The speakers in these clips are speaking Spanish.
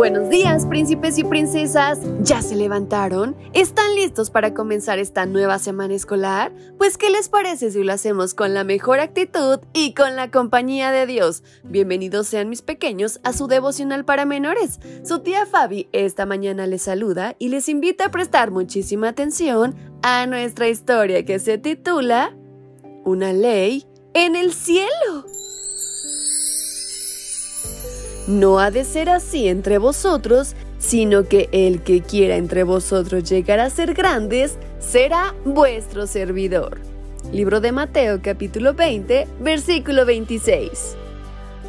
Buenos días, príncipes y princesas. ¿Ya se levantaron? ¿Están listos para comenzar esta nueva semana escolar? Pues, ¿qué les parece si lo hacemos con la mejor actitud y con la compañía de Dios? Bienvenidos sean mis pequeños a su devocional para menores. Su tía Fabi esta mañana les saluda y les invita a prestar muchísima atención a nuestra historia que se titula Una ley en el cielo. No ha de ser así entre vosotros, sino que el que quiera entre vosotros llegar a ser grandes, será vuestro servidor. Libro de Mateo capítulo 20, versículo 26.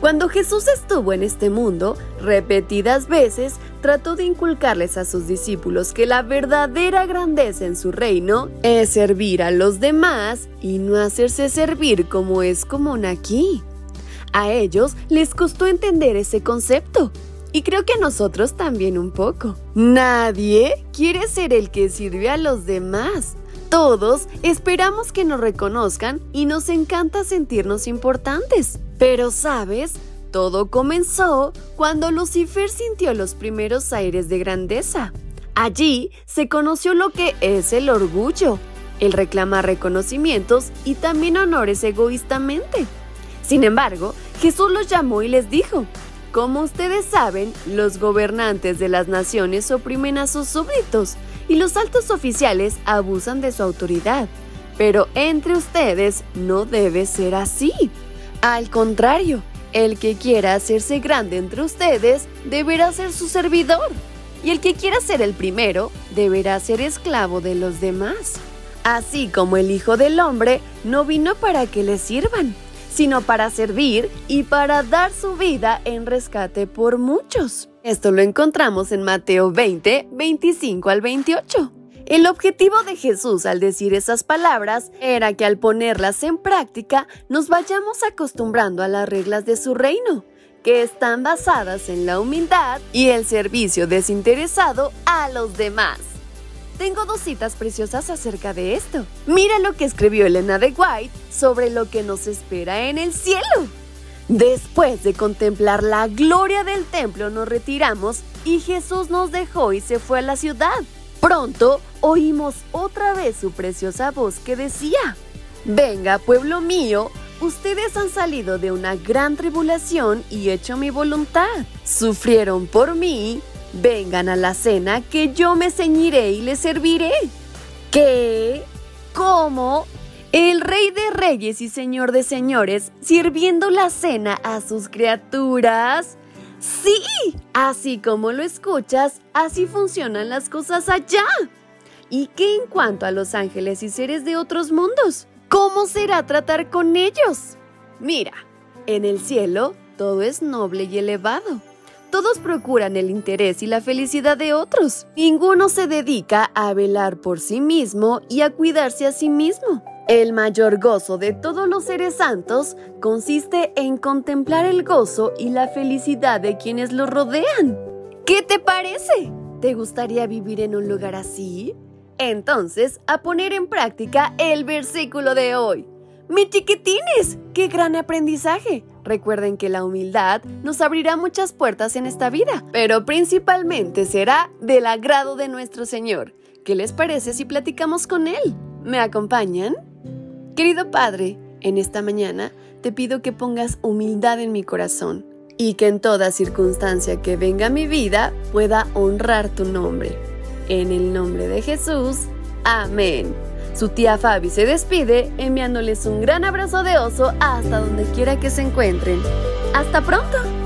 Cuando Jesús estuvo en este mundo, repetidas veces trató de inculcarles a sus discípulos que la verdadera grandeza en su reino es servir a los demás y no hacerse servir como es común aquí. A ellos les costó entender ese concepto. Y creo que a nosotros también un poco. Nadie quiere ser el que sirve a los demás. Todos esperamos que nos reconozcan y nos encanta sentirnos importantes. Pero sabes, todo comenzó cuando Lucifer sintió los primeros aires de grandeza. Allí se conoció lo que es el orgullo, el reclamar reconocimientos y también honores egoístamente. Sin embargo, Jesús los llamó y les dijo, como ustedes saben, los gobernantes de las naciones oprimen a sus súbditos y los altos oficiales abusan de su autoridad. Pero entre ustedes no debe ser así. Al contrario, el que quiera hacerse grande entre ustedes deberá ser su servidor. Y el que quiera ser el primero deberá ser esclavo de los demás. Así como el Hijo del Hombre no vino para que le sirvan, sino para servir y para dar su vida en rescate por muchos. Esto lo encontramos en Mateo 20, 25 al 28. El objetivo de Jesús al decir esas palabras era que al ponerlas en práctica nos vayamos acostumbrando a las reglas de su reino, que están basadas en la humildad y el servicio desinteresado a los demás. Tengo dos citas preciosas acerca de esto. Mira lo que escribió Elena de White sobre lo que nos espera en el cielo. Después de contemplar la gloria del templo nos retiramos y Jesús nos dejó y se fue a la ciudad. Pronto oímos otra vez su preciosa voz que decía, Venga, pueblo mío, ustedes han salido de una gran tribulación y hecho mi voluntad. Sufrieron por mí Vengan a la cena que yo me ceñiré y les serviré. ¿Qué? ¿Cómo? El rey de reyes y señor de señores sirviendo la cena a sus criaturas. Sí, así como lo escuchas, así funcionan las cosas allá. ¿Y qué en cuanto a los ángeles y seres de otros mundos? ¿Cómo será tratar con ellos? Mira, en el cielo todo es noble y elevado. Todos procuran el interés y la felicidad de otros. Ninguno se dedica a velar por sí mismo y a cuidarse a sí mismo. El mayor gozo de todos los seres santos consiste en contemplar el gozo y la felicidad de quienes los rodean. ¿Qué te parece? ¿Te gustaría vivir en un lugar así? Entonces, a poner en práctica el versículo de hoy. ¡Mi chiquitines! ¡Qué gran aprendizaje! Recuerden que la humildad nos abrirá muchas puertas en esta vida, pero principalmente será del agrado de nuestro Señor. ¿Qué les parece si platicamos con Él? ¿Me acompañan? Querido Padre, en esta mañana te pido que pongas humildad en mi corazón y que en toda circunstancia que venga a mi vida pueda honrar tu nombre. En el nombre de Jesús. Amén. Su tía Fabi se despide enviándoles un gran abrazo de oso hasta donde quiera que se encuentren. ¡Hasta pronto!